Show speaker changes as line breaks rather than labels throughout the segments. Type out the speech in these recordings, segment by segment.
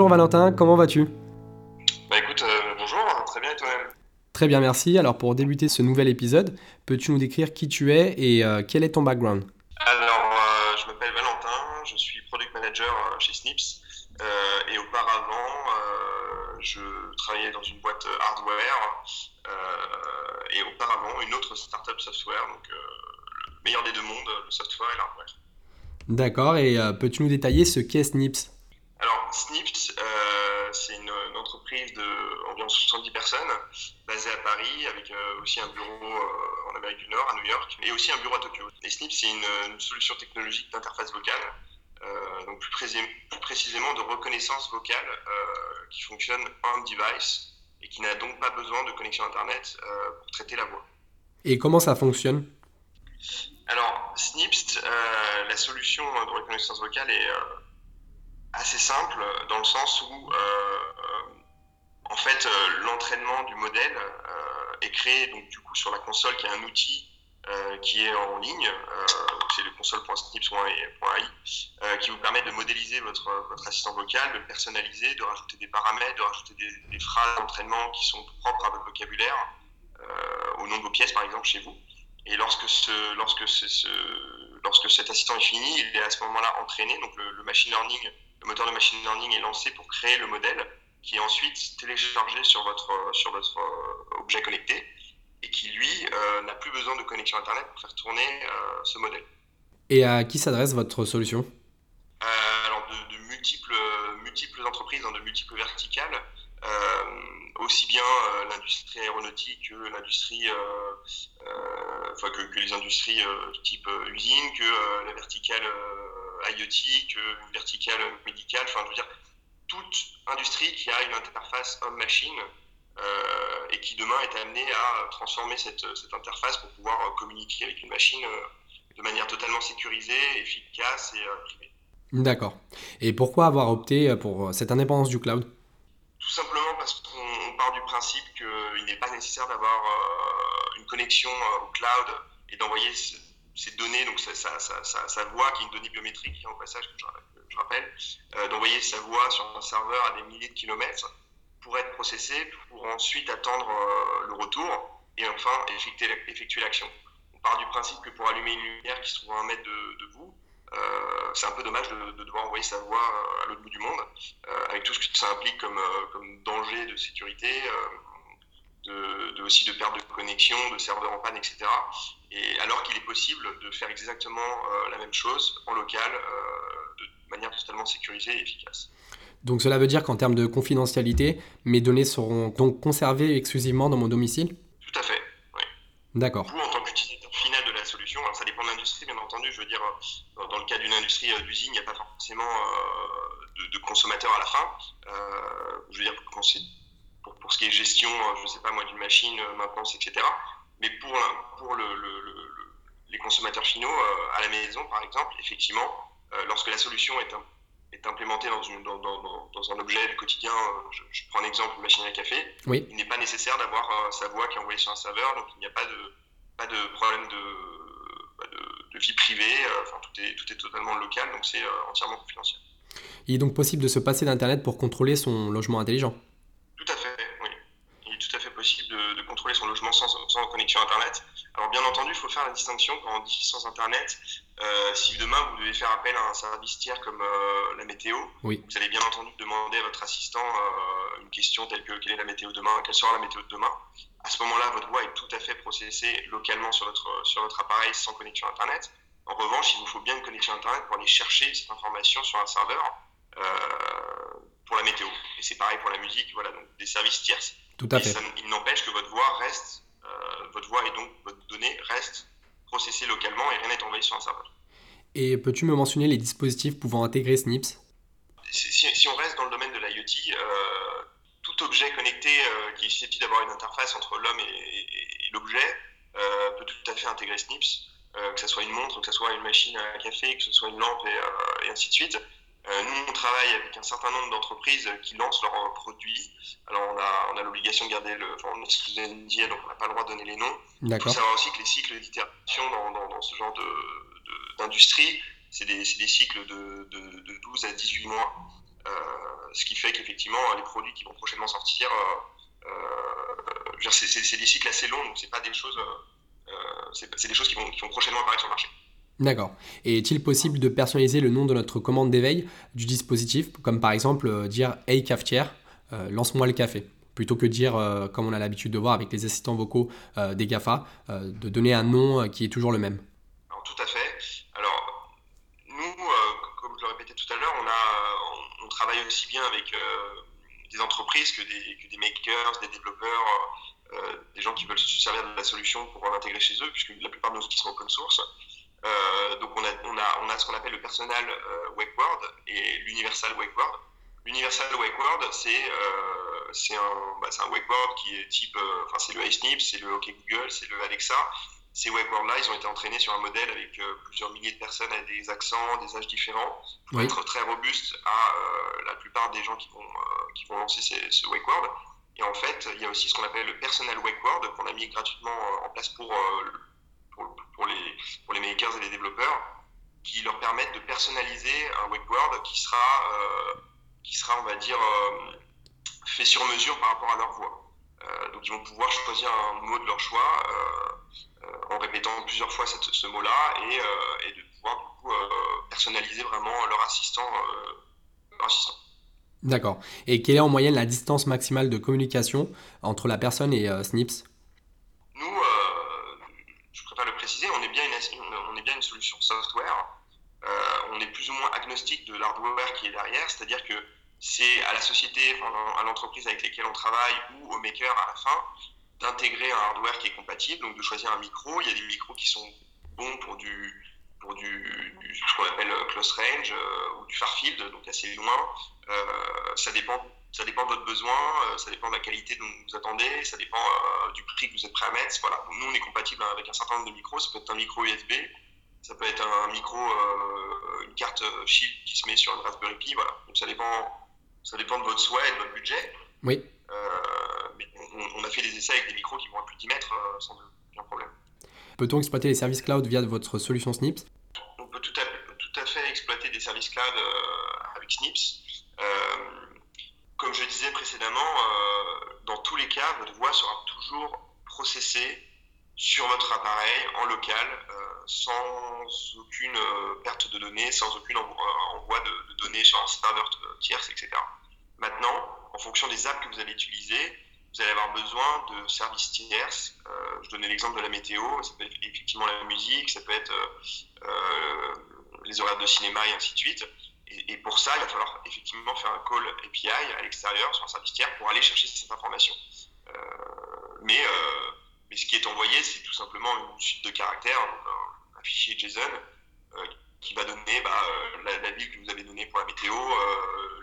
Bonjour Valentin, comment vas-tu?
Bah écoute, euh, bonjour, très bien et toi-même?
Très bien, merci. Alors pour débuter ce nouvel épisode, peux-tu nous décrire qui tu es et euh, quel est ton background?
Alors, euh, je m'appelle Valentin, je suis product manager chez Snips et auparavant, je travaillais dans une boîte hardware et auparavant une autre startup software, donc le meilleur des deux mondes, le software et l'hardware.
D'accord, et peux-tu nous détailler ce qu'est Snips?
Alors, Snips, euh, c'est une, entreprise d'environ 70 personnes, basée à Paris, avec euh, aussi un bureau euh, en Amérique du Nord, à New York, et aussi un bureau à Tokyo. Et Snips, c'est une, solution technologique d'interface vocale, donc plus, plus, précisément de reconnaissance vocale, qui fonctionne on-device et qui n'a donc pas besoin de connexion Internet pour traiter la voix.
Et comment ça fonctionne?
Alors, Snips, la solution de reconnaissance vocale est assez simple dans le sens où, euh, euh, en fait, euh, l'entraînement du modèle est créé donc du coup sur la console qui est un outil qui est en ligne, c'est le console.snips.ai, qui vous permet de modéliser votre, votre assistant vocal, de le personnaliser, de rajouter des paramètres, de rajouter des, phrases d'entraînement qui sont propres à votre vocabulaire, au nom de vos pièces par exemple chez vous. Et lorsque, ce, lorsque, ce, lorsque cet assistant est fini, il est à ce moment-là entraîné, donc le, le machine learning le moteur de machine learning est lancé pour créer le modèle qui est ensuite téléchargé sur votre, sur votre euh, objet connecté et qui, lui, euh, n'a plus besoin de connexion Internet pour faire tourner euh, ce modèle.
Et à qui s'adresse votre solution?
Alors, de, multiples, multiples entreprises dans de multiples verticales, aussi bien l'industrie aéronautique que l'industrie, enfin, que, que, les industries type usine, que la verticale IoT qu'une verticale médicale. Enfin, je veux dire, toute industrie qui a une interface homme-machine euh, et qui demain est amenée à transformer cette, cette, interface pour pouvoir communiquer avec une machine euh, de manière totalement sécurisée, efficace et euh, privée.
D'accord. Et pourquoi avoir opté pour cette indépendance du cloud?
Tout simplement parce qu'on part du principe qu'il n'est pas nécessaire d'avoir une connexion au cloud et d'envoyer ces données, donc sa, voix, qui est une donnée biométrique, hein, au passage, je, rappelle, euh, d'envoyer sa voix sur un serveur à des milliers de kilomètres pour être processée, pour ensuite attendre euh, le retour et enfin effectuer, l'action. On part du principe que pour allumer une lumière qui se trouve à un mètre de, vous, euh, c'est un peu dommage de, devoir envoyer sa voix à l'autre bout du monde, avec tout ce que ça implique comme, comme danger de sécurité, de, aussi de perte de connexion, de serveurs en panne, etc. Et alors qu'il est possible de faire exactement euh, la même chose en local euh, de manière totalement sécurisée et efficace.
Donc cela veut dire qu'en termes de confidentialité, mes données seront donc conservées exclusivement dans mon domicile?
Tout à fait, oui.
D'accord.
Vous, en tant qu'utilisateur final de la solution, alors ça dépend de l'industrie, bien entendu, je veux dire, dans le cas d'une industrie d'usine, il n'y a pas forcément euh, de, de, consommateur à la fin. je veux dire, c'est pour, ce qui est gestion, euh, je ne sais pas moi, d'une machine, euh, maintenance, etc. Mais pour, pour le, les consommateurs finaux, euh, à la maison par exemple, effectivement, lorsque la solution est, est implémentée dans, une, dans, dans, un objet du quotidien, je, prends un exemple, une machine à café,
oui.
il n'est pas nécessaire d'avoir sa voix qui est envoyée sur un serveur, donc il n'y a pas de, pas de problème de, de, vie privée, enfin, tout, est, tout est totalement local, donc c'est entièrement confidentiel.
Il est donc possible de se passer d'Internet pour contrôler son logement intelligent?
Tout à fait possible de, contrôler son logement sans, connexion Internet. Alors bien entendu, il faut faire la distinction quand on dit sans Internet. Euh, si demain vous devez faire appel à un service tiers comme euh, la météo, vous allez bien entendu demander à votre assistant euh, une question telle que quelle est la météo demain, quelle sera la météo de demain. À ce moment-là, votre voix est tout à fait processée localement sur votre, sur votre appareil sans connexion Internet. En revanche, il vous faut bien une connexion Internet pour aller chercher cette information sur un serveur pour la météo. Et c'est pareil pour la musique, voilà, donc des services tierces.
Tout à fait.
il n'empêche que votre voix reste, votre voix et donc votre donnée reste processée localement et rien n'est envoyé sur un serveur.
Et peux-tu me mentionner les dispositifs pouvant intégrer SNIPS?
Si, on reste dans le domaine de l'IoT, euh, tout objet connecté euh, qui est susceptible d'avoir une interface entre l'homme et, l'objet peut tout à fait intégrer SNIPS, que ce soit une montre, que ce soit une machine à café, que ce soit une lampe et, et ainsi de suite. Euh, nous, on travaille avec un certain nombre d'entreprises qui lancent leurs produits. Alors, on a, on a l'obligation de garder le. Enfin, on est donc on n'a pas le droit de donner les noms. Il faut savoir aussi que les cycles d'itération dans, dans, dans, ce genre d'industrie, de, c'est des, des, cycles de, de, 12 à 18 mois. ce qui fait qu'effectivement, les produits qui vont prochainement sortir, c'est des cycles assez longs, donc c'est pas des choses, c'est des choses qui vont, qui vont prochainement apparaître sur le marché.
D'accord. Et est-il possible de personnaliser le nom de notre commande d'éveil du dispositif, comme par exemple euh, dire Hey cafetière, euh, lance-moi le café plutôt que dire, euh, comme on a l'habitude de voir avec les assistants vocaux des GAFA, de donner un nom qui est toujours le même
Alors, Tout à fait. Alors, nous, comme je le répétais tout à l'heure, on, travaille aussi bien avec des entreprises que des, que makers, des développeurs, des gens qui veulent se servir de la solution pour l'intégrer chez eux, puisque la plupart de nos outils sont open source. Euh, donc on a, on, a, on a ce qu'on appelle le personal euh, wake word et l'universal wake word. L'universal wake word, c'est euh, c'est un, bah, un wake word qui est type, enfin c'est le iSnip, c'est le OK Google, c'est le Alexa. Ces wake words là, ils ont été entraînés sur un modèle avec plusieurs milliers de personnes avec des accents, des âges différents, pour être très robustes à la plupart des gens qui vont, qui vont lancer ces, ce wake word. Et en fait, il y a aussi ce qu'on appelle le personal wake word qu'on a mis gratuitement en place pour, les, pour les makers et les développeurs qui leur permettent de personnaliser un word qui sera, euh, qui sera on va dire, euh, fait sur mesure par rapport à leur voix. Euh, donc ils vont pouvoir choisir un mot de leur choix en répétant plusieurs fois ce mot-là et, et, de pouvoir du coup, personnaliser vraiment leur assistant. Leur assistant.
D'accord. Et quelle est en moyenne la distance maximale de communication entre la personne et Snips?
On est bien une, on est bien une solution software. Euh, on est plus ou moins agnostique de l'hardware qui est derrière, c'est-à-dire que c'est à la société, à l'entreprise avec laquelle on travaille ou au maker à la fin d'intégrer un hardware qui est compatible, donc de choisir un micro. Il y a des micros qui sont bons pour du, pour du, ce qu'on appelle close range euh, ou du far field, donc assez loin. Euh, ça dépend ça dépend de votre besoin, euh, ça dépend de la qualité dont vous attendez, ça dépend euh, du prix que vous êtes prêt à mettre. Voilà. nous, on est compatible avec un certain nombre de micros. Ça peut être un micro USB, ça peut être un micro, euh, une carte Shield qui se met sur une Raspberry Pi. Voilà. Donc ça dépend, ça dépend de votre souhait et de votre budget.
Oui.
mais on, a fait des essais avec des micros qui vont à plus de 10 mètres sans aucun problème.
Peut-on exploiter les services cloud via votre solution Snips
On peut tout à, tout à, fait exploiter des services cloud avec Snips comme je disais précédemment, euh, dans tous les cas, votre voix sera toujours processée sur votre appareil en local, euh, sans aucune euh, perte de données, sans aucune envoi de, données sur un serveur tierce, etc. Maintenant, en fonction des apps que vous allez utiliser, vous allez avoir besoin de services tierces. je donnais l'exemple de la météo, ça peut être effectivement la musique, ça peut être les horaires de cinéma et ainsi de suite. Et, pour ça, il va falloir effectivement faire un call API à l'extérieur sur un service tiers pour aller chercher cette information. Euh, mais, euh, mais ce qui est envoyé, c'est tout simplement une suite de caractères, un, fichier JSON euh, qui va donner bah, la, ville que vous avez donnée pour la météo,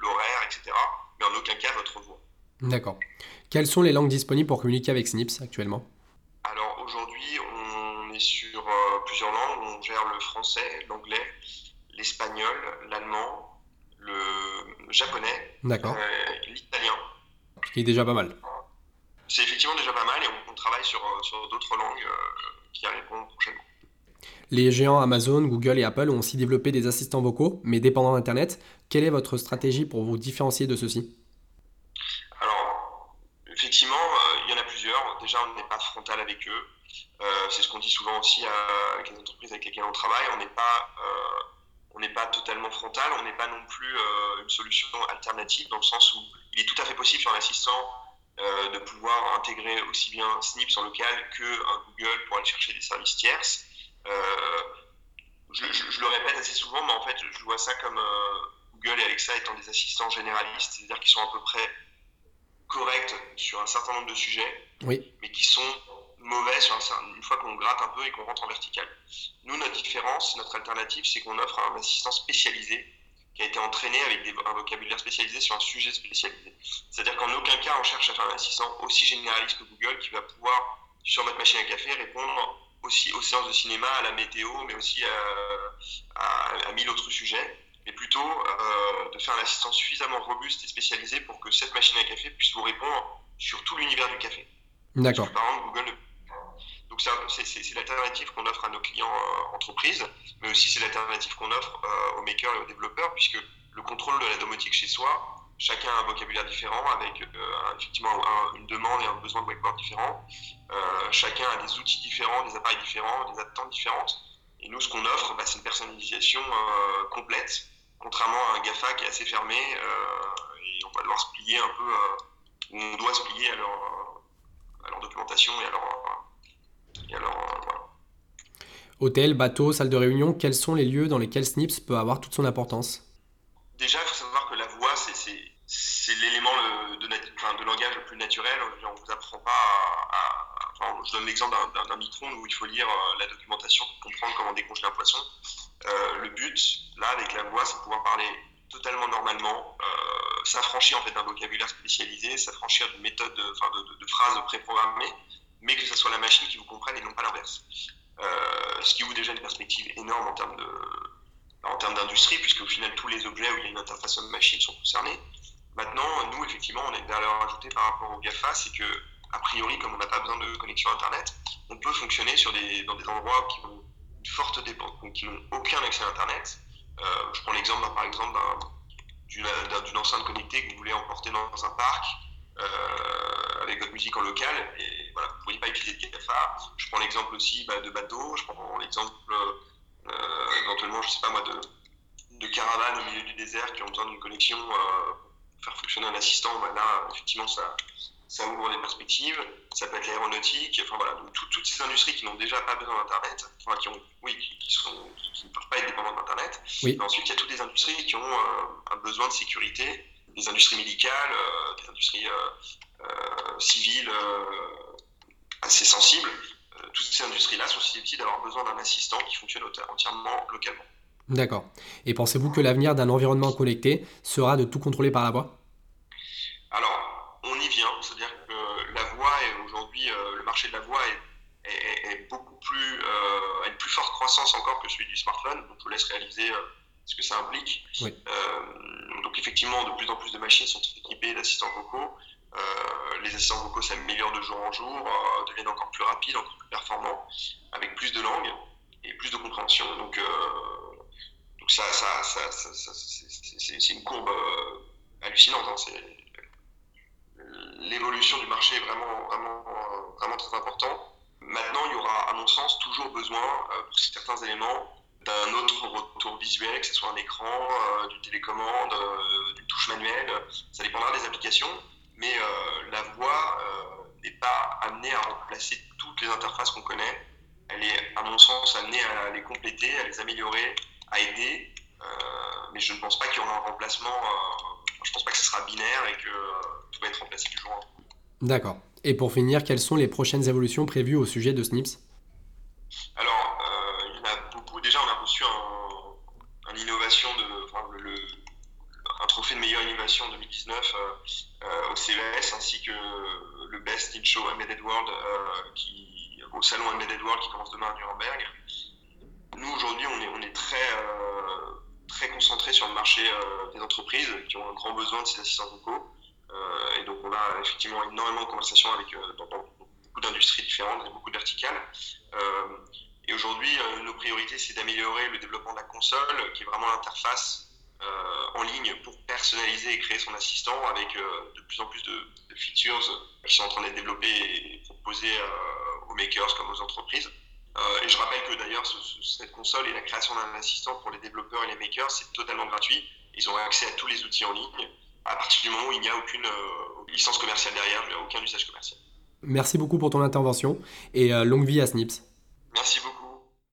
l'horaire, etc. Mais en aucun cas votre voix.
D'accord. Quelles sont les langues disponibles pour communiquer avec Snips actuellement?
Alors aujourd'hui, on est sur plusieurs langues. On gère le français, l'anglais, l'espagnol, l'allemand, le japonais,
euh,
l'italien.
Ce qui est déjà pas mal.
C'est effectivement déjà pas mal et on, travaille sur, euh, sur d'autres langues euh, qui arriveront prochainement.
Les géants Amazon, Google et Apple ont aussi développé des assistants vocaux, mais dépendant d'Internet. Quelle est votre stratégie pour vous différencier de ceux-ci?
Alors, effectivement, il y en a plusieurs. Déjà, on n'est pas frontal avec eux. c'est ce qu'on dit souvent aussi avec les entreprises avec lesquelles on travaille. On n'est pas pas totalement frontal, on n'est pas non plus euh, une solution alternative dans le sens où il est tout à fait possible sur un assistant euh, de pouvoir intégrer aussi bien Snips en local que un Google pour aller chercher des services tierces. Euh, je, le répète assez souvent, mais en fait, je vois ça comme Google et Alexa étant des assistants généralistes, c'est-à-dire qu'ils sont à peu près corrects sur un certain nombre de sujets,
oui.
mais qui sont mauvais sur une fois qu'on gratte un peu et qu'on rentre en vertical. Nous, notre différence, notre alternative, c'est qu'on offre un assistant spécialisé qui a été entraîné avec des, un vocabulaire spécialisé sur un sujet spécialisé. C'est-à-dire qu'en aucun cas, on cherche à faire un assistant aussi généraliste que Google qui va pouvoir, sur votre machine à café, répondre aussi aux séances de cinéma, à la météo, mais aussi à, à, mille autres sujets, mais plutôt euh, de faire un assistant suffisamment robuste et spécialisé pour que cette machine à café puisse vous répondre sur tout l'univers du café.
D'accord.
Par exemple, Google ne donc c'est l'alternative qu'on offre à nos clients euh, entreprises, mais aussi c'est l'alternative qu'on offre euh, aux makers et aux développeurs, puisque le contrôle de la domotique chez soi. Chacun a un vocabulaire différent, avec effectivement une demande et un besoin de wakeboard différent. chacun a des outils différents, des appareils différents, des attentes différentes. Et nous, ce qu'on offre, bah, c'est une personnalisation complète, contrairement à un GAFA qui est assez fermé. et on va devoir se plier un peu, ou on doit se plier à leur, à leur documentation et à leur,
Hôtel, bateau, salle de réunion, quels sont les lieux dans lesquels Snips peut avoir toute son importance?
Déjà, il faut savoir que la voix, c'est l'élément de, de, langage le plus naturel. On vous apprend pas à. je donne l'exemple d'un micron où il faut lire euh, la documentation pour comprendre comment décongeler un poisson. Euh, le but, là, avec la voix, c'est de pouvoir parler totalement normalement, euh, s'affranchir en fait d'un vocabulaire spécialisé, s'affranchir d'une méthode, de, de, de, phrases préprogrammées, mais que ce soit la machine qui vous comprenne et non pas l'inverse. Ce qui ouvre déjà une perspective énorme en termes de en termes d'industrie, puisque au final tous les objets où il y a une interface homme-machine sont concernés. Maintenant, nous, effectivement, on a une valeur ajoutée par rapport au GAFA, c'est que, a priori, comme on n'a pas besoin de connexion Internet, on peut fonctionner sur des, dans des endroits qui ont une forte dépendance, qui n'ont aucun accès à Internet. Euh, je prends l'exemple, par exemple, d'une enceinte connectée que vous voulez emporter dans un parc. Euh, avec votre musique en local. Et voilà, vous ne pourriez pas utiliser de GAFA. Je prends l'exemple aussi bah, de bateau. Je prends l'exemple euh, éventuellement, je sais pas moi, de, de caravanes au milieu du désert qui ont besoin d'une connexion faire fonctionner un assistant. Bah, là, effectivement, ça, ça ouvre des perspectives. Ça peut être l'aéronautique. Enfin voilà, donc toutes ces industries qui n'ont déjà pas besoin d'Internet, enfin qui ont, oui, qui, sont, qui, ne peuvent pas être dépendantes d'Internet. Oui. ensuite, il y a toutes les industries qui ont euh, un besoin de sécurité des industries médicales, euh, des industries euh, euh, civiles assez sensibles. toutes ces industries-là sont susceptibles d'avoir besoin d'un assistant qui fonctionne entièrement localement.
D'accord. Et pensez-vous que l'avenir d'un environnement connecté sera de tout contrôler par la voix
Alors, on y vient. C'est-à-dire que la voix est aujourd'hui, le marché de la voix est, beaucoup plus, a une plus forte croissance encore que celui du smartphone. Donc, je vous laisse réaliser ce que ça implique. Oui donc effectivement, de plus en plus de machines sont équipées d'assistants vocaux. Euh, les assistants vocaux s'améliorent de jour en jour, euh, deviennent encore plus rapides, encore plus performants, avec plus de langues et plus de compréhension. Donc, euh, donc ça, ça, ça, c'est une courbe hallucinante. Hein. L'évolution du marché est vraiment, vraiment, vraiment très importante. Maintenant, il y aura, à mon sens, toujours besoin, pour certains éléments, d'un autre retour visuel, que ce soit un écran, euh, du télécommande, euh, du touche manuelle. Ça dépendra des applications, mais euh, la voix n'est pas amenée à remplacer toutes les interfaces qu'on connaît. Elle est, à mon sens, amenée à les compléter, à les améliorer, à aider. mais je ne pense pas qu'il y aura un remplacement. je ne pense pas que ce sera binaire et que tout va être remplacé du jour au lendemain.
D'accord. Et pour finir, quelles sont les prochaines évolutions prévues au sujet de SNIPS?
Alors, déjà, on a reçu un, innovation un trophée de meilleure innovation en 2019 euh, euh, au CES, ainsi que le Best in Show Embedded World euh, au salon Embedded World qui commence demain à Nuremberg. Nous, aujourd'hui, on est, on est très, très concentré sur le marché des entreprises qui ont un grand besoin de ces assistants vocaux. Et donc, on a effectivement énormément de conversations avec, dans, beaucoup d'industries différentes et beaucoup de verticales. Et aujourd'hui, euh, nos priorités, c'est d'améliorer le développement de la console, qui est vraiment l'interface euh, en ligne pour personnaliser et créer son assistant avec euh, de plus en plus de, features qui sont en train d'être développées et proposées aux makers comme aux entreprises. et je rappelle que d'ailleurs, cette console et la création d'un assistant pour les développeurs et les makers, c'est totalement gratuit. Ils ont accès à tous les outils en ligne à partir du moment où il n'y a aucune licence commerciale derrière, il n'y a aucun usage commercial.
Merci beaucoup pour ton intervention et longue vie à Snips.
Merci beaucoup.